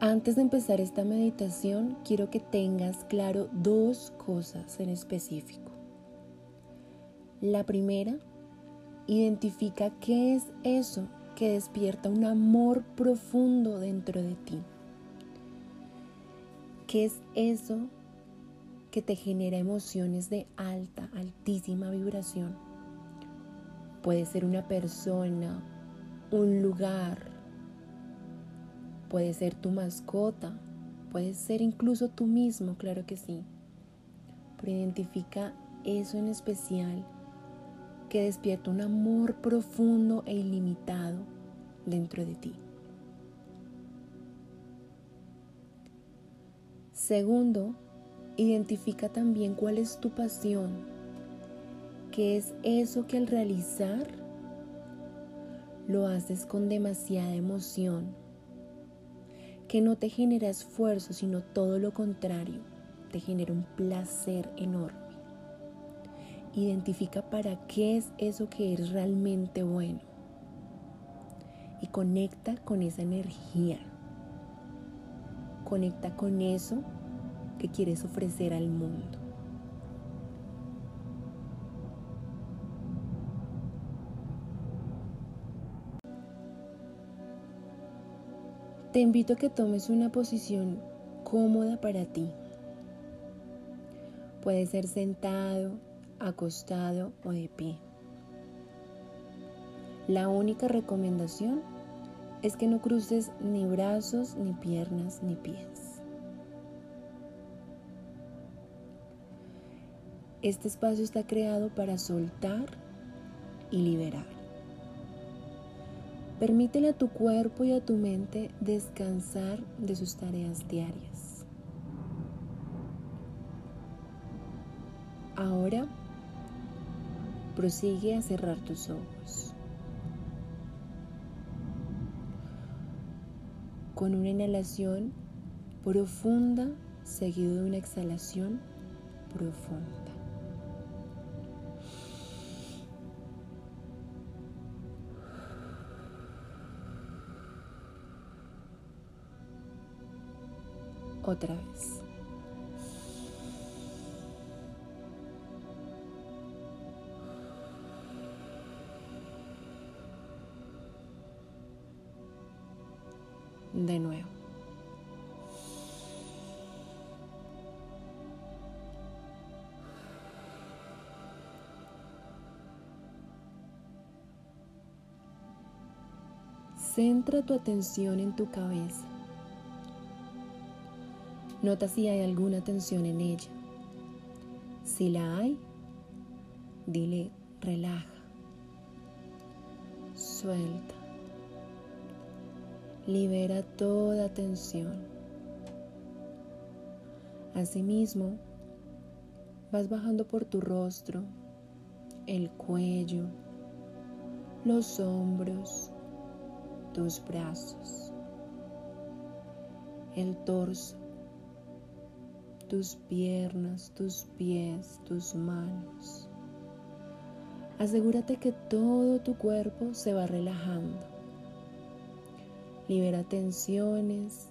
Antes de empezar esta meditación, quiero que tengas claro dos cosas en específico. La primera, identifica qué es eso que despierta un amor profundo dentro de ti. ¿Qué es eso que te genera emociones de alta, altísima vibración? Puede ser una persona, un lugar, puede ser tu mascota, puede ser incluso tú mismo, claro que sí. Pero identifica eso en especial que despierta un amor profundo e ilimitado dentro de ti. Segundo, identifica también cuál es tu pasión, qué es eso que al realizar lo haces con demasiada emoción, que no te genera esfuerzo, sino todo lo contrario, te genera un placer enorme. Identifica para qué es eso que es realmente bueno y conecta con esa energía. Conecta con eso que quieres ofrecer al mundo. Te invito a que tomes una posición cómoda para ti. Puede ser sentado, acostado o de pie. La única recomendación es que no cruces ni brazos, ni piernas, ni pies. Este espacio está creado para soltar y liberar. Permítele a tu cuerpo y a tu mente descansar de sus tareas diarias. Ahora prosigue a cerrar tus ojos. Con una inhalación profunda seguido de una exhalación profunda. Otra vez. de nuevo. Centra tu atención en tu cabeza. Nota si hay alguna tensión en ella. Si la hay, dile relaja, suelta. Libera toda tensión. Asimismo, vas bajando por tu rostro, el cuello, los hombros, tus brazos, el torso, tus piernas, tus pies, tus manos. Asegúrate que todo tu cuerpo se va relajando Libera tensiones,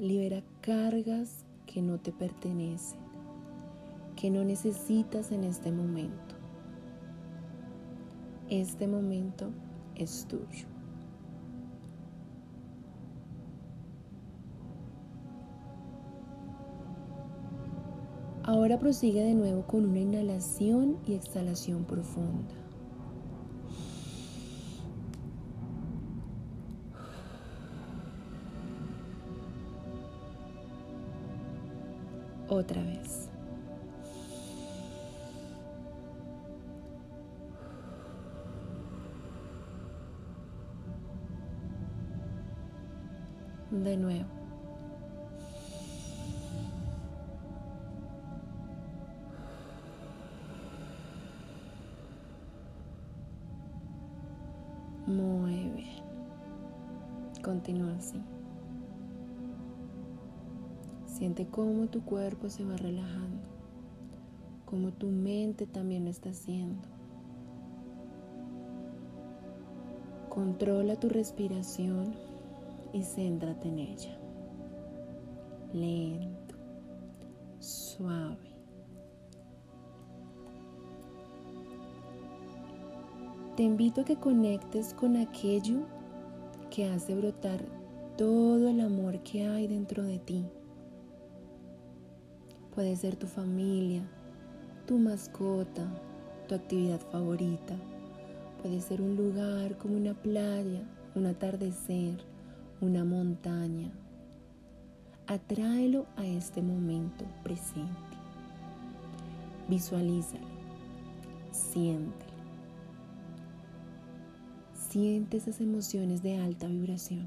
libera cargas que no te pertenecen, que no necesitas en este momento. Este momento es tuyo. Ahora prosigue de nuevo con una inhalación y exhalación profunda. otra vez. De nuevo. Continúa así. Siente cómo tu cuerpo se va relajando, cómo tu mente también lo está haciendo. Controla tu respiración y céntrate en ella. lento, suave. Te invito a que conectes con aquello que hace brotar todo el amor que hay dentro de ti. Puede ser tu familia, tu mascota, tu actividad favorita. Puede ser un lugar como una playa, un atardecer, una montaña. Atráelo a este momento presente. Visualízalo. Siéntelo. Siente esas emociones de alta vibración.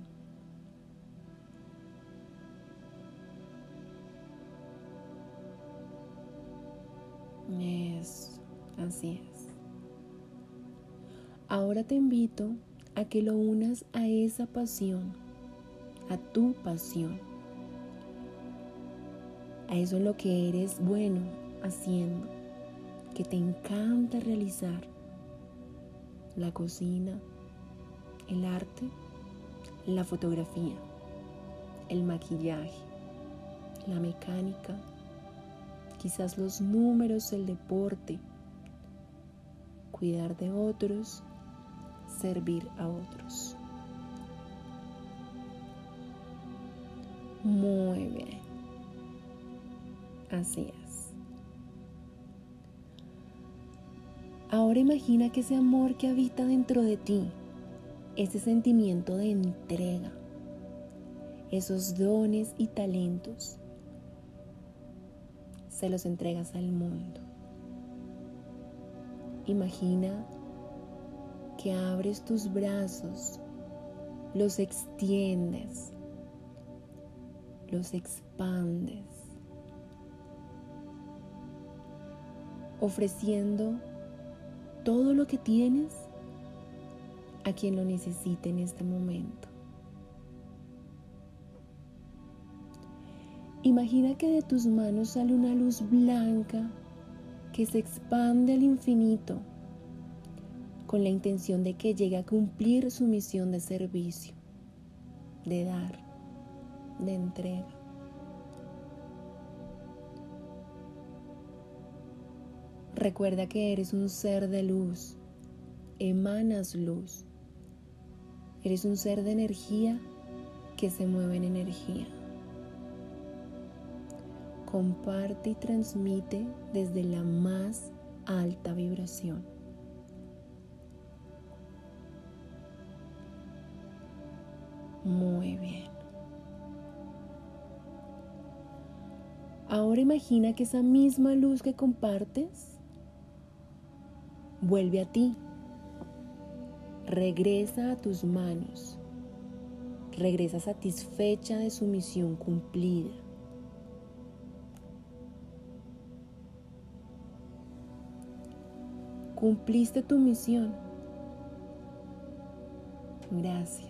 Eso, así es. Ahora te invito a que lo unas a esa pasión, a tu pasión, a eso en lo que eres bueno haciendo, que te encanta realizar, la cocina, el arte, la fotografía, el maquillaje, la mecánica, quizás los números, el deporte, cuidar de otros, servir a otros. Muy bien. Así es. Ahora imagina que ese amor que habita dentro de ti ese sentimiento de entrega, esos dones y talentos, se los entregas al mundo. Imagina que abres tus brazos, los extiendes, los expandes, ofreciendo todo lo que tienes a quien lo necesite en este momento. Imagina que de tus manos sale una luz blanca que se expande al infinito con la intención de que llegue a cumplir su misión de servicio, de dar, de entrega. Recuerda que eres un ser de luz, emanas luz. Eres un ser de energía que se mueve en energía. Comparte y transmite desde la más alta vibración. Muy bien. Ahora imagina que esa misma luz que compartes vuelve a ti regresa a tus manos, regresa satisfecha de su misión cumplida. Cumpliste tu misión. Gracias.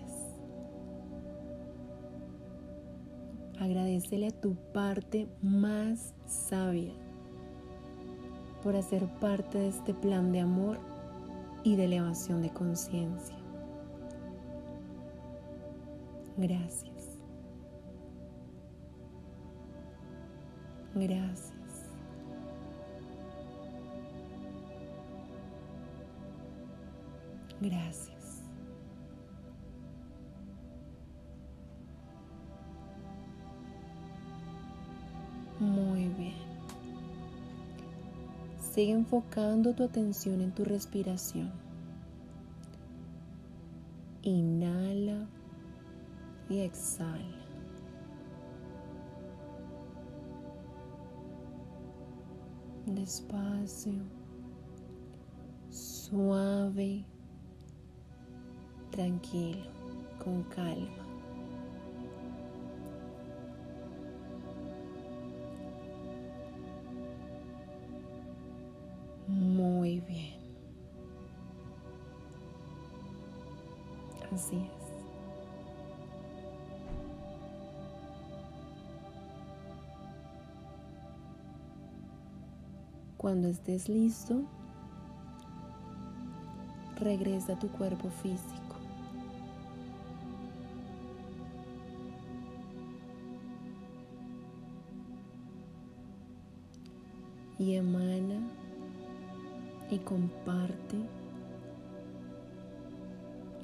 Agradecele a tu parte más sabia por hacer parte de este plan de amor y de elevación de conciencia. Gracias. Gracias. Gracias. Muy bien. Sigue enfocando tu atención en tu respiración. Inhala y exhala. Despacio, suave, tranquilo, con calma. Cuando estés listo, regresa a tu cuerpo físico. Y emana y comparte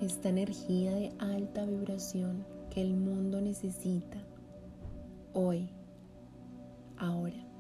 esta energía de alta vibración que el mundo necesita hoy, ahora.